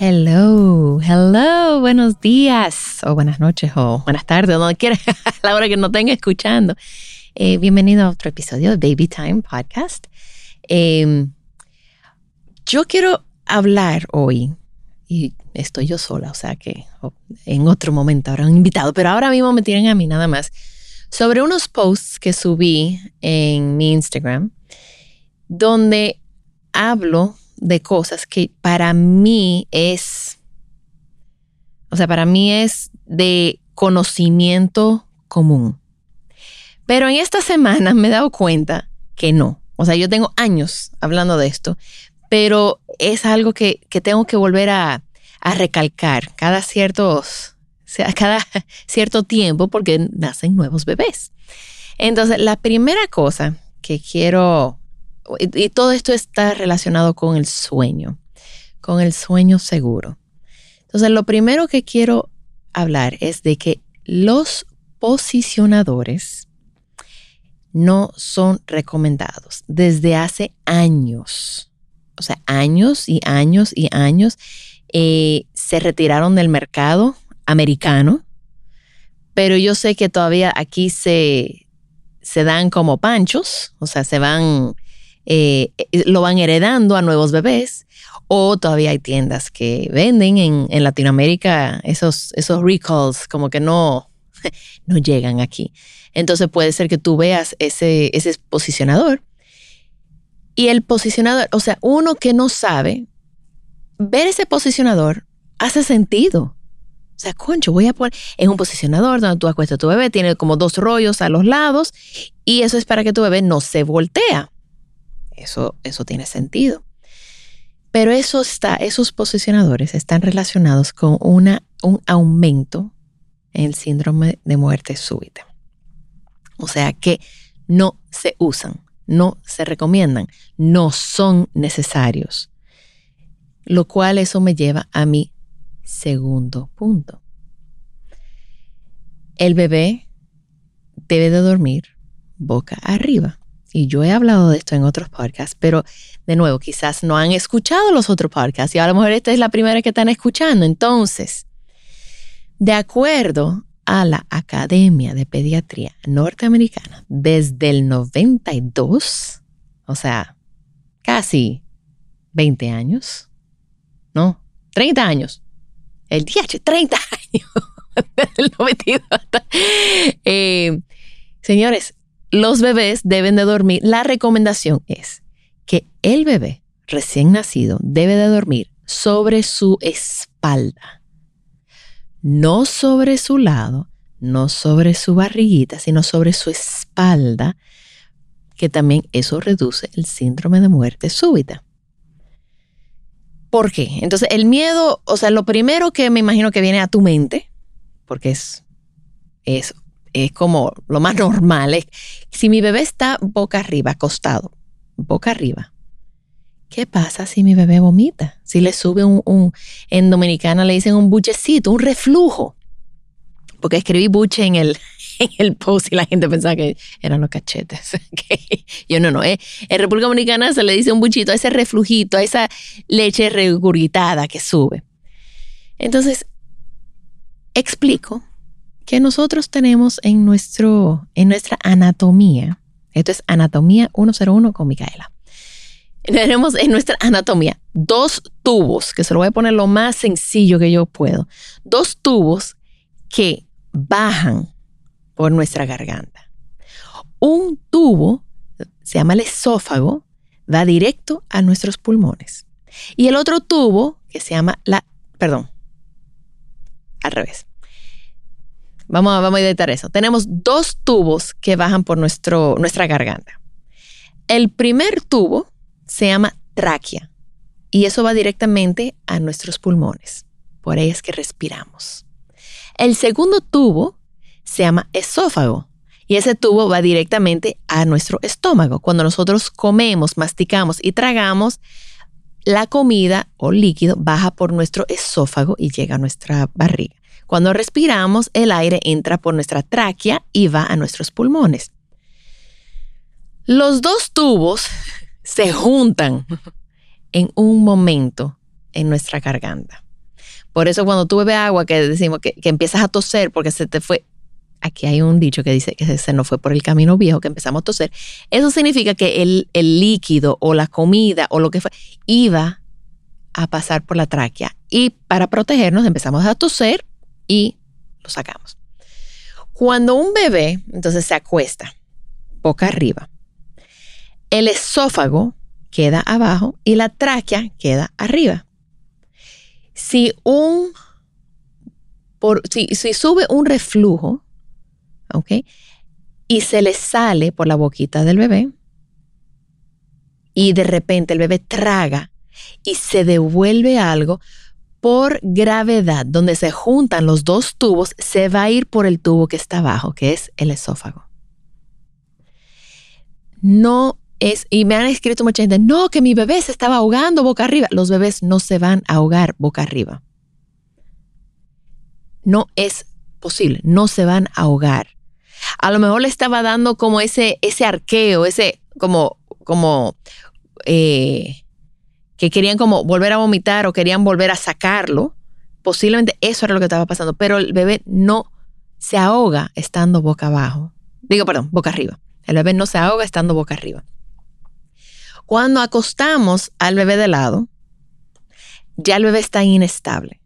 Hello, hello, buenos días o buenas noches o buenas tardes, donde quiera, a la hora que nos estén escuchando. Eh, bienvenido a otro episodio de Baby Time Podcast. Eh, yo quiero hablar hoy, y estoy yo sola, o sea que en otro momento habrá un invitado, pero ahora mismo me tienen a mí nada más, sobre unos posts que subí en mi Instagram, donde hablo de cosas que para mí es, o sea, para mí es de conocimiento común. Pero en esta semana me he dado cuenta que no. O sea, yo tengo años hablando de esto, pero es algo que, tengo que volver a, a recalcar cada ciertos, cada cierto tiempo porque nacen nuevos bebés. Entonces, la primera cosa que quiero y, todo esto está relacionado con el sueño, con el sueño seguro. Entonces, lo primero que quiero hablar es de que los posicionadores no son recomendados desde hace años. O sea, años y años y años eh, se retiraron del mercado americano, pero yo sé que todavía aquí se, se dan como panchos, o sea, se van eh, eh, lo van heredando a nuevos bebés. O todavía hay tiendas que venden en, Latinoamérica esos, esos recalls como que no, no llegan aquí. Entonces puede ser que tú veas ese, ese posicionador. Y el posicionador, o sea, uno que no sabe, ver ese posicionador hace sentido. O sea, concho, voy a poner, es un posicionador donde tú acuestas a tu bebé, tiene como dos rollos a los lados y eso es para que tu bebé no se voltea. Eso, eso tiene sentido. Pero eso está, esos posicionadores están relacionados con una, un aumento en el síndrome de muerte súbita. O sea que no se usan, no se recomiendan, no son necesarios. Lo cual eso me lleva a mi segundo punto. El bebé debe de dormir boca arriba. Y yo he hablado de esto en otros podcasts, pero de nuevo, quizás no han escuchado los otros podcasts y a lo mejor esta es la primera que están escuchando. Entonces, de acuerdo a la Academia de Pediatría Norteamericana, desde el 92, o sea, casi 20 años, ¿no? 30 años. El día 30 años. desde el 92. Eh, señores, los bebés deben de dormir. La recomendación es que el bebé recién nacido debe de dormir sobre su espalda, no sobre su lado, no sobre su barriguita, sino sobre su espalda, que también eso reduce el síndrome de muerte súbita. ¿Por qué? Entonces, el miedo, o sea, lo primero que me imagino que viene a tu mente, porque es, es es como lo más normal. Es, si mi bebé está boca arriba, acostado, boca arriba, ¿qué pasa si mi bebé vomita? Si le sube un, en dominicana le dicen un buchecito, un reflujo. Porque escribí buche en el, en el post y la gente pensaba que eran los cachetes. Yo no, no. Eh. En República Dominicana se le dice un buchito a ese reflujito, a esa leche regurgitada que sube. Entonces, explico que nosotros tenemos en, nuestro, en nuestra anatomía. Esto es Anatomía 101 con Micaela. tenemos en nuestra anatomía dos tubos, que se lo voy a poner lo más sencillo que yo puedo, dos tubos que bajan por nuestra garganta. Un tubo, se llama el esófago, va directo a nuestros pulmones. Y el otro tubo, que se llama la, perdón, al revés. Vamos a, vamos a editar eso. Tenemos dos tubos que bajan por nuestro, nuestra garganta. El primer tubo se llama tráquea y eso va directamente a nuestros pulmones. Por ahí es que respiramos. El segundo tubo se llama esófago y ese tubo va directamente a nuestro estómago. Cuando nosotros comemos, masticamos y tragamos, la comida o líquido baja por nuestro esófago y llega a nuestra barriga. Cuando respiramos, el aire entra por nuestra tráquea y va a nuestros pulmones. Los dos tubos se juntan en un momento en nuestra garganta. Por eso cuando tú bebes agua, que decimos que, empiezas a toser porque se te fue, aquí hay un dicho que dice que se nos fue por el camino viejo, que empezamos a toser, eso significa que el, el líquido o la comida o lo que fue iba a pasar por la tráquea. Y para protegernos empezamos a toser y lo sacamos. Cuando un bebé entonces se acuesta boca arriba, el esófago queda abajo y la tráquea queda arriba. Si un por, si, sube un reflujo, ¿ok? Y se le sale por la boquita del bebé y de repente el bebé traga y se devuelve algo, por gravedad, donde se juntan los dos tubos, se va a ir por el tubo que está abajo, que es el esófago. No es, y me han escrito mucha gente, no, que mi bebé se estaba ahogando boca arriba. Los bebés no se van a ahogar boca arriba. No es posible, no se van a ahogar. A lo mejor le estaba dando como ese, ese arqueo, ese como, como, eh, que querían como volver a vomitar o querían volver a sacarlo, posiblemente eso era lo que estaba pasando, pero el bebé no se ahoga estando boca abajo. Digo, perdón, boca arriba. El bebé no se ahoga estando boca arriba. Cuando acostamos al bebé de lado, ya el bebé está inestable.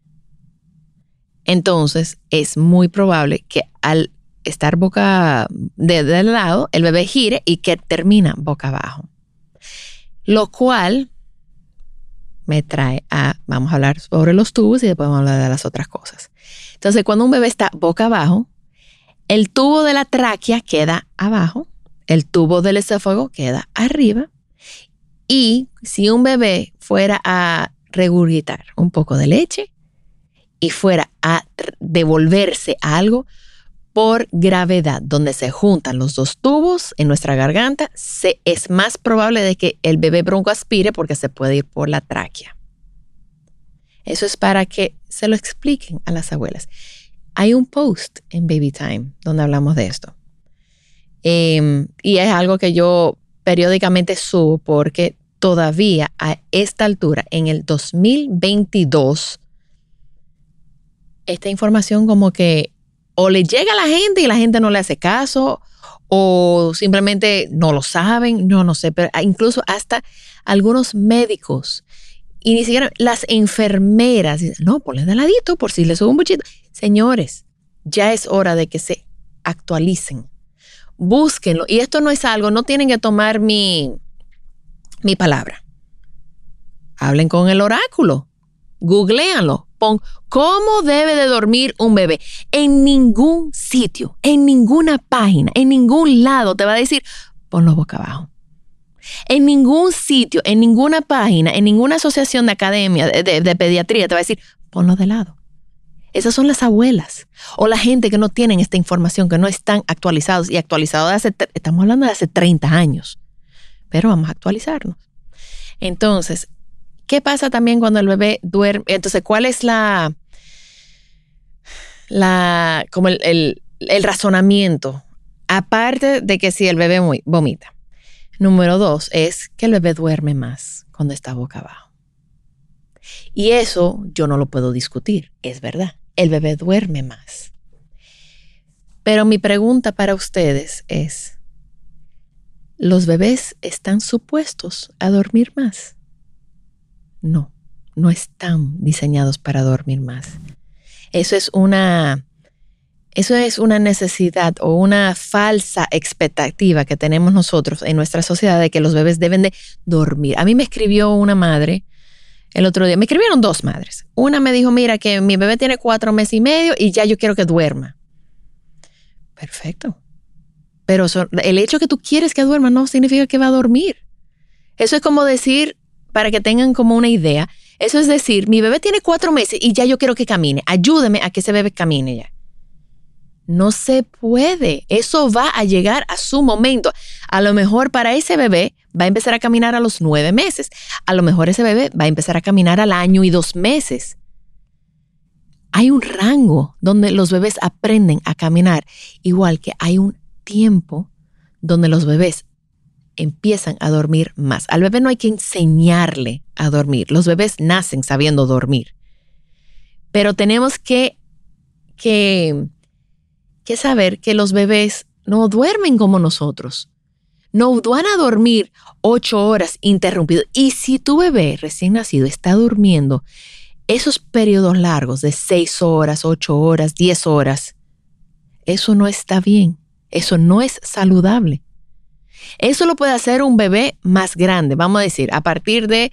Entonces es muy probable que al estar boca de, lado, el bebé gire y que termina boca abajo. Lo cual me trae a, vamos a hablar sobre los tubos y después vamos a hablar de las otras cosas. Entonces, cuando un bebé está boca abajo, el tubo de la tráquea queda abajo, el tubo del esófago queda arriba y si un bebé fuera a regurgitar un poco de leche y fuera a devolverse algo, por gravedad, donde se juntan los dos tubos en nuestra garganta, se, es más probable de que el bebé bronco aspire porque se puede ir por la tráquea. Eso es para que se lo expliquen a las abuelas. Hay un post en Baby Time donde hablamos de esto. Em, y es algo que yo periódicamente subo porque todavía a esta altura, en el 2022, esta información como que o le llega a la gente y la gente no le hace caso, o simplemente no lo saben, no, no sé, pero incluso hasta algunos médicos y ni siquiera las enfermeras no, ponle de ladito por si le sube un buchito. Señores, ya es hora de que se actualicen. Búsquenlo. Y esto no es algo, no tienen que tomar mi, mi palabra. Hablen con el oráculo. Googleanlo. Pon cómo debe de dormir un bebé. En ningún sitio, en ninguna página, en ningún lado te va a decir, ponlo boca abajo. En ningún sitio, en ninguna página, en ninguna asociación de academia, de, pediatría, te va a decir, ponlo de lado. Esas son las abuelas o la gente que no tienen esta información, que no están actualizados y actualizados de hace, estamos hablando de hace 30 años, pero vamos a actualizarnos. Entonces, ¿Qué pasa también cuando el bebé duerme? Entonces, ¿cuál es la, la como el, razonamiento? Aparte de que si el bebé vomita. Número dos es que el bebé duerme más cuando está boca abajo. Y eso yo no lo puedo discutir, es verdad. El bebé duerme más. Pero mi pregunta para ustedes es, ¿los bebés están supuestos a dormir más? No, no están diseñados para dormir más. Eso es una eso es una necesidad o una falsa expectativa que tenemos nosotros en nuestra sociedad de que los bebés deben de dormir. A mí me escribió una madre el otro día, me escribieron dos madres. Una me dijo, mira, que mi bebé tiene cuatro meses y medio y ya yo quiero que duerma. Perfecto. Pero el hecho que tú quieres que duerma no significa que va a dormir. Eso es como decir, para que tengan como una idea, eso es decir, mi bebé tiene cuatro meses y ya yo quiero que camine. Ayúdeme a que ese bebé camine ya. No se puede. Eso va a llegar a su momento. A lo mejor para ese bebé va a empezar a caminar a los nueve meses. A lo mejor ese bebé va a empezar a caminar al año y dos meses. Hay un rango donde los bebés aprenden a caminar, igual que hay un tiempo donde los bebés empiezan a dormir más. Al bebé no hay que enseñarle a dormir. Los bebés nacen sabiendo dormir. Pero tenemos que, que que saber que los bebés no duermen como nosotros. No van a dormir ocho horas interrumpidos. Y si tu bebé recién nacido está durmiendo esos periodos largos de seis horas, ocho horas, diez horas, eso no está bien. Eso no es saludable. Eso lo puede hacer un bebé más grande. Vamos a decir, a partir de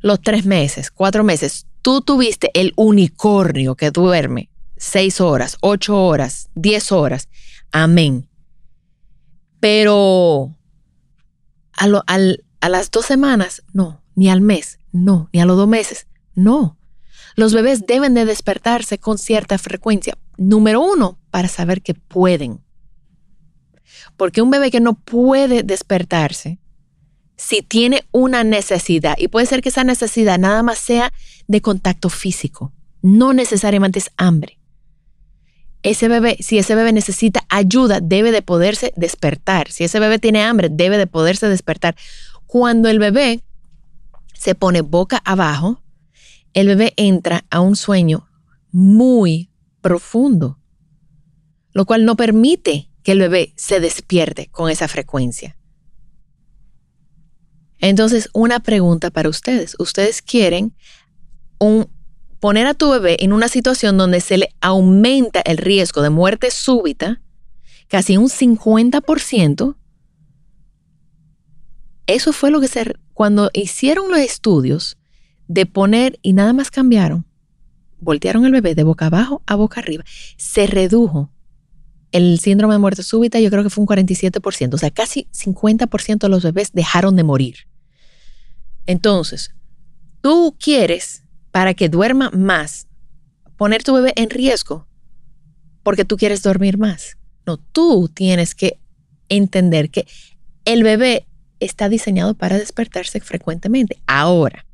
los tres meses, cuatro meses, tú tuviste el unicornio que duerme seis horas, ocho horas, diez horas. Amén. Pero a, a las dos semanas, no, ni al mes, no, ni a los dos meses, no. Los bebés deben de despertarse con cierta frecuencia. Número uno, para saber que pueden. Porque un bebé que no puede despertarse, si tiene una necesidad, y puede ser que esa necesidad nada más sea de contacto físico, no necesariamente es hambre ese bebé, si ese bebé necesita ayuda, debe de poderse despertar. Si ese bebé tiene hambre, debe de poderse despertar. Cuando el bebé se pone boca abajo, el bebé entra a un sueño muy profundo, lo cual no permite que el bebé se despierte con esa frecuencia. Entonces, una pregunta para ustedes. ¿Ustedes quieren poner a tu bebé en una situación donde se le aumenta el riesgo de muerte súbita, casi un 50%, eso fue lo que se, cuando hicieron los estudios de poner y nada más cambiaron, voltearon el bebé de boca abajo a boca arriba, se redujo el síndrome de muerte súbita, yo creo que fue un 47%, o sea, casi 50% de los bebés dejaron de morir. Entonces, tú quieres para que duerma más, poner tu bebé en riesgo porque tú quieres dormir más. No, tú tienes que entender que el bebé está diseñado para despertarse frecuentemente. Ahora,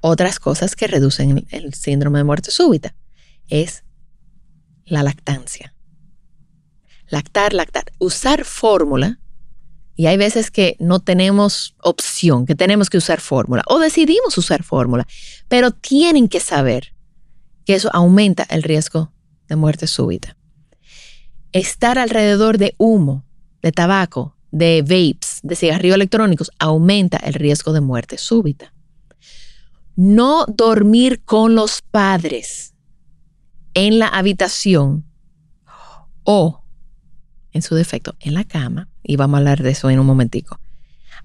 otras cosas que reducen el síndrome de muerte súbita es la lactancia. Lactar, lactar. Usar fórmula y hay veces que no tenemos opción, que tenemos que usar fórmula o decidimos usar fórmula, pero tienen que saber que eso aumenta el riesgo de muerte súbita. Estar alrededor de humo, de tabaco, de vapes, de cigarrillos electrónicos, aumenta el riesgo de muerte súbita. No dormir con los padres en la habitación o, en su defecto, en la cama y vamos a hablar de eso en un momentico,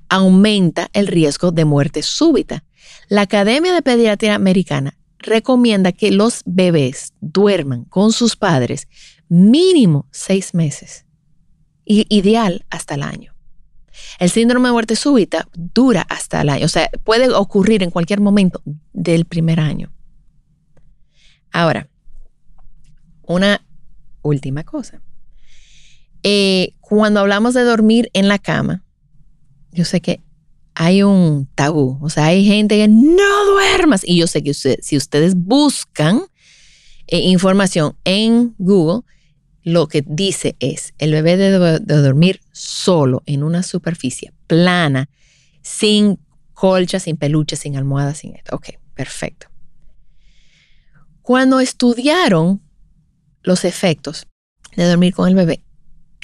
aumenta el riesgo de muerte súbita. La Academia de Pediatría Americana recomienda que los bebés duerman con sus padres mínimo seis meses y ideal hasta el año. El síndrome de muerte súbita dura hasta el año, o sea, puede ocurrir en cualquier momento del primer año. Ahora, una última cosa. Eh, cuando hablamos de dormir en la cama, yo sé que hay un tabú, o sea, hay gente que no duermas. Y yo sé que si ustedes buscan eh, información en Google, lo que dice es, el bebé debe de dormir solo en una superficie plana, sin colcha, sin peluche, sin almohada, sin esto. Ok, perfecto. Cuando estudiaron los efectos de dormir con el bebé,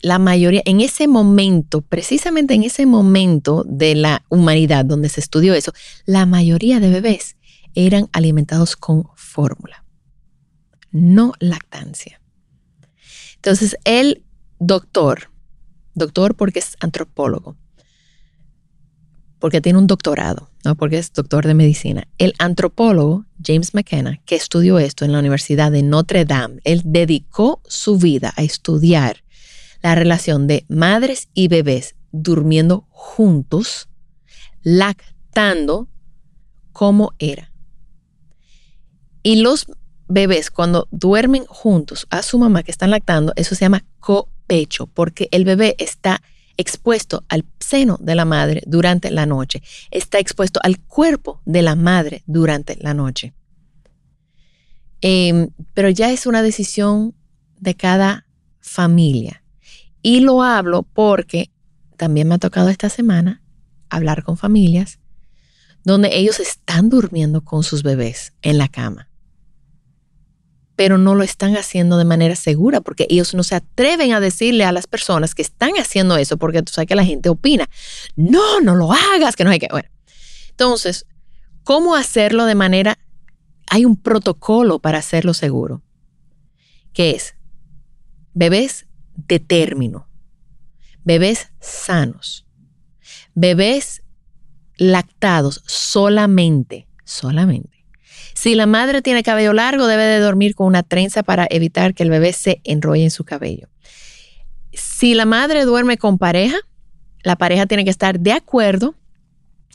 la mayoría, en ese momento, precisamente en ese momento de la humanidad donde se estudió eso, la mayoría de bebés eran alimentados con fórmula, no lactancia. Entonces, el doctor, doctor porque es antropólogo, porque tiene un doctorado, no porque es doctor de medicina. El antropólogo James McKenna, que estudió esto en la Universidad de Notre Dame, él dedicó su vida a estudiar la relación de madres y bebés durmiendo juntos, lactando, cómo era. Y los bebés cuando duermen juntos a su mamá que están lactando, eso se llama copecho, porque el bebé está expuesto al seno de la madre durante la noche, está expuesto al cuerpo de la madre durante la noche. Em, pero ya es una decisión de cada familia. Y lo hablo porque también me ha tocado esta semana hablar con familias donde ellos están durmiendo con sus bebés en la cama pero no lo están haciendo de manera segura porque ellos no se atreven a decirle a las personas que están haciendo eso porque tú sabes que la gente opina, no, no lo hagas, que no hay que... Bueno, entonces, ¿cómo hacerlo de manera... Hay un protocolo para hacerlo seguro, que es bebés de término, bebés sanos, bebés lactados solamente, solamente si la madre tiene cabello largo, debe de dormir con una trenza para evitar que el bebé se enrolle en su cabello. Si la madre duerme con pareja, la pareja tiene que estar de acuerdo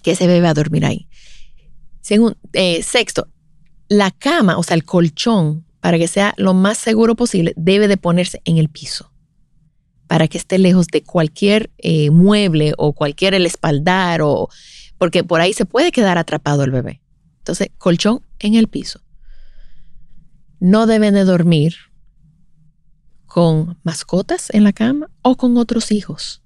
que ese bebé va a dormir ahí. Eh, sexto, la cama, o sea, el colchón, para que sea lo más seguro posible, debe de ponerse en el piso para que esté lejos de cualquier eh, mueble o cualquier el espaldar o porque por ahí se puede quedar atrapado el bebé. Entonces, colchón en el piso. No deben de dormir con mascotas en la cama o con otros hijos.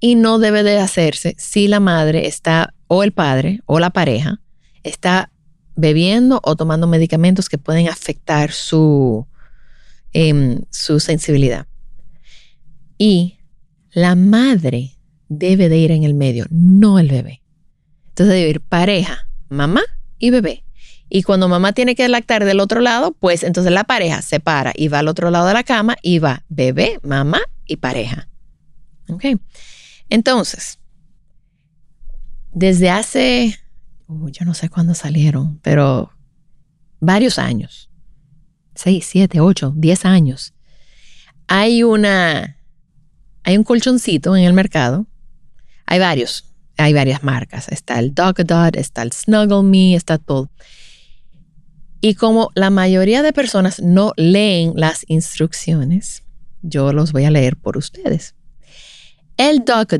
Y no debe de hacerse si la madre está, o el padre, o la pareja, está bebiendo o tomando medicamentos que pueden afectar su, em, su sensibilidad. Y la madre debe de ir en el medio, no el bebé. Entonces debe ir pareja, mamá y bebé. Y cuando mamá tiene que lactar del otro lado, pues entonces la pareja se para y va al otro lado de la cama y va bebé, mamá y pareja. ¿Ok? Entonces, desde hace, uh, yo no sé cuándo salieron, pero varios años, seis, siete, ocho, diez años, hay una, hay un colchoncito en el mercado, hay varios, hay varias marcas. Está el Dot, está el Snuggle Me, está todo. Y como la mayoría de personas no leen las instrucciones, yo los voy a leer por ustedes. El Dot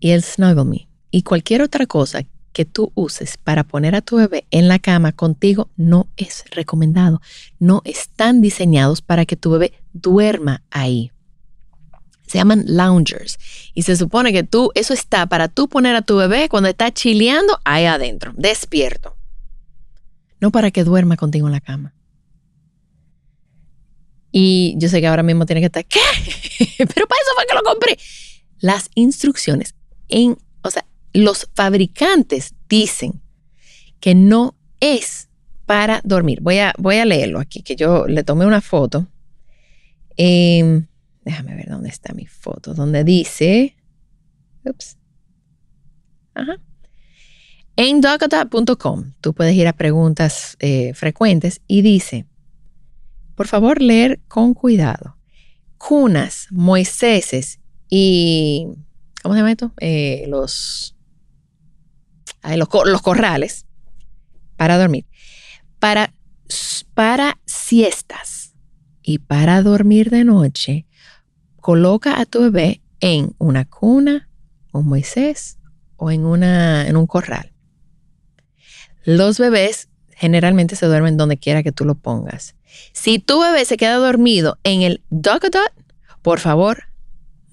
y el Snuggle Me y cualquier otra cosa que tú uses para poner a tu bebé en la cama contigo no es recomendado. No están diseñados para que tu bebé duerma ahí. Se llaman loungers. Y se supone que tú, eso está para tú poner a tu bebé cuando está chileando ahí adentro, despierto. No para que duerma contigo en la cama. Y yo sé que ahora mismo tiene que estar, ¿qué? Pero para eso fue que lo compré. Las instrucciones, en, o sea, los fabricantes dicen que no es para dormir. Voy a, voy a leerlo aquí, que yo le tomé una foto. Eh, déjame ver dónde está mi foto, donde dice, ups, ajá, en docatat.com tú puedes ir a preguntas eh, frecuentes y dice, por favor leer con cuidado. Cunas, Moiséses y, ¿cómo se llama esto? Eh, los, los, los corrales para dormir. Para, para siestas y para dormir de noche, coloca a tu bebé en una cuna, un Moisés o en, una, en un corral. Los bebés generalmente se duermen donde quiera que tú lo pongas. Si tu bebé se queda dormido en el dogadot, por favor,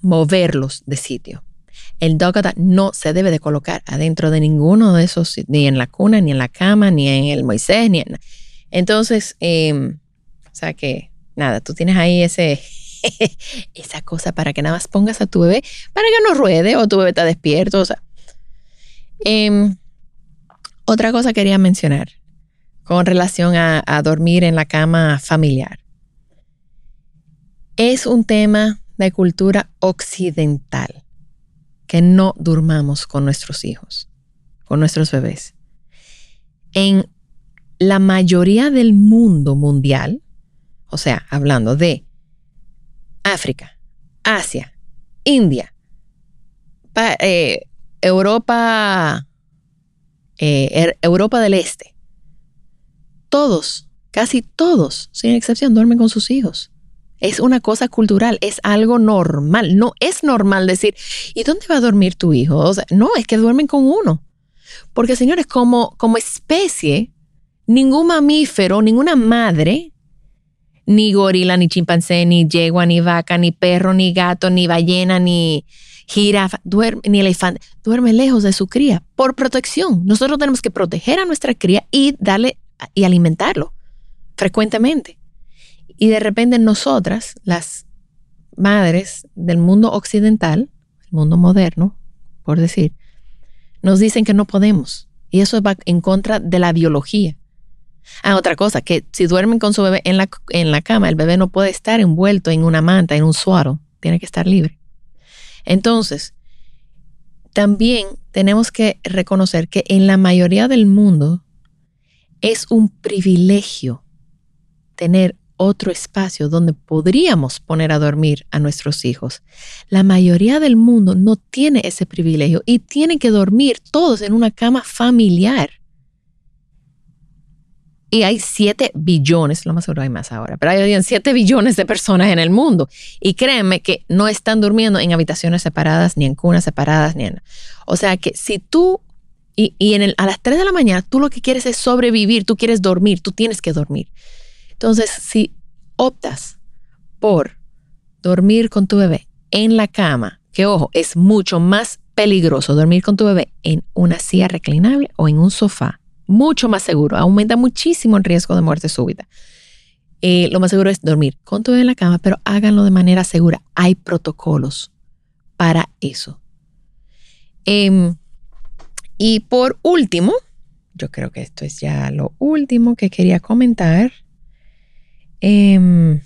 moverlos de sitio. El dogadot no se debe de colocar adentro de ninguno de esos, ni en la cuna, ni en la cama, ni en el Moisés, ni en... Entonces, em, o sea que, nada, tú tienes ahí ese, esa cosa para que nada más pongas a tu bebé para que no ruede o tu bebé está despierto. O sea. Em, otra cosa quería mencionar con relación a, a dormir en la cama familiar. Es un tema de cultura occidental que no durmamos con nuestros hijos, con nuestros bebés. En la mayoría del mundo mundial, o sea, hablando de África, Asia, India, eh, Europa, eh, er, Europa del Este, todos, casi todos, sin excepción, duermen con sus hijos. Es una cosa cultural, es algo normal. No es normal decir, ¿y dónde va a dormir tu hijo? No, es que duermen con uno. Porque, señores, como, como especie, ningún mamífero, ninguna madre, ni gorila, ni chimpancé, ni yegua, ni vaca, ni perro, ni gato, ni ballena, ni jirafa, duerme, ni elefante, duerme lejos de su cría por protección. Nosotros tenemos que proteger a nuestra cría y darle y alimentarlo frecuentemente. Y de repente nosotras, las madres del mundo occidental, el mundo moderno, por decir, nos dicen que no podemos. Y eso va en contra de la biología. Ah, otra cosa, que si duermen con su bebé en la, en la cama, el bebé no puede estar envuelto en una manta, en un suaro, tiene que estar libre. Entonces, también tenemos que reconocer que en la mayoría del mundo es un privilegio tener otro espacio donde podríamos poner a dormir a nuestros hijos. La mayoría del mundo no tiene ese privilegio y tienen que dormir todos en una cama familiar. Y hay 7 billones, lo más seguro hay más ahora, pero hay 7 billones de personas en el mundo. Y créanme que no están durmiendo en habitaciones separadas, ni en cunas separadas, ni en... O sea que si tú, y, en el, a las 3 de la mañana, tú lo que quieres es sobrevivir, tú quieres dormir, tú tienes que dormir. Entonces, si optas por dormir con tu bebé en la cama, que ojo, es mucho más peligroso dormir con tu bebé en una silla reclinable o en un sofá mucho más seguro, aumenta muchísimo el riesgo de muerte súbita. Eh, lo más seguro es dormir con todo en la cama, pero háganlo de manera segura. Hay protocolos para eso. Em, y por último, yo creo que esto es ya lo último que quería comentar. Em,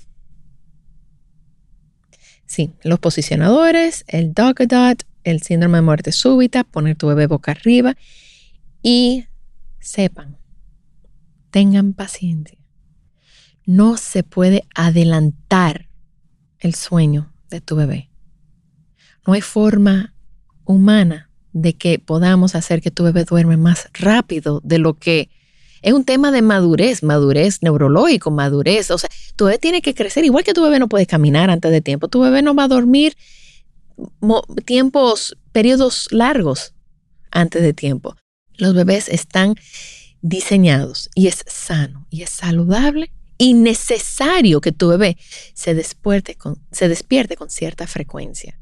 sí, los posicionadores, el dot, el síndrome de muerte súbita, poner tu bebé boca arriba y sepan, tengan paciencia. No se puede adelantar el sueño de tu bebé. No hay forma humana de que podamos hacer que tu bebé duerme más rápido de lo que es un tema de madurez, madurez neurológico, madurez. O sea, tu bebé tiene que crecer, igual que tu bebé no puede caminar antes de tiempo, tu bebé no va a dormir tiempos, periodos largos antes de tiempo. Los bebés están diseñados y es sano y es saludable y necesario que tu bebé se despierte con, se despierte con cierta frecuencia.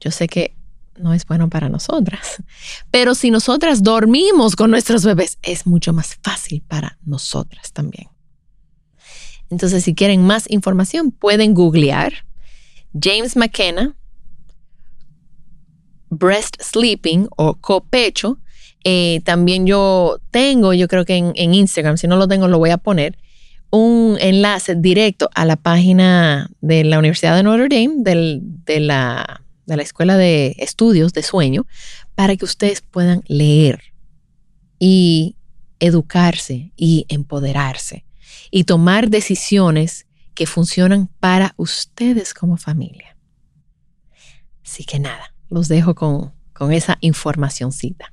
Yo sé que no es bueno para nosotras, pero si nosotras dormimos con nuestros bebés, es mucho más fácil para nosotras también. Entonces, si quieren más información, pueden googlear James McKenna, breast sleeping o copecho eh, también yo tengo, yo creo que en, Instagram, si no lo tengo, lo voy a poner, un enlace directo a la página de la Universidad de Notre Dame, de, la, de la Escuela de Estudios de Sueño, para que ustedes puedan leer y educarse y empoderarse y tomar decisiones que funcionan para ustedes como familia. Así que nada, los dejo con, con esa informacióncita.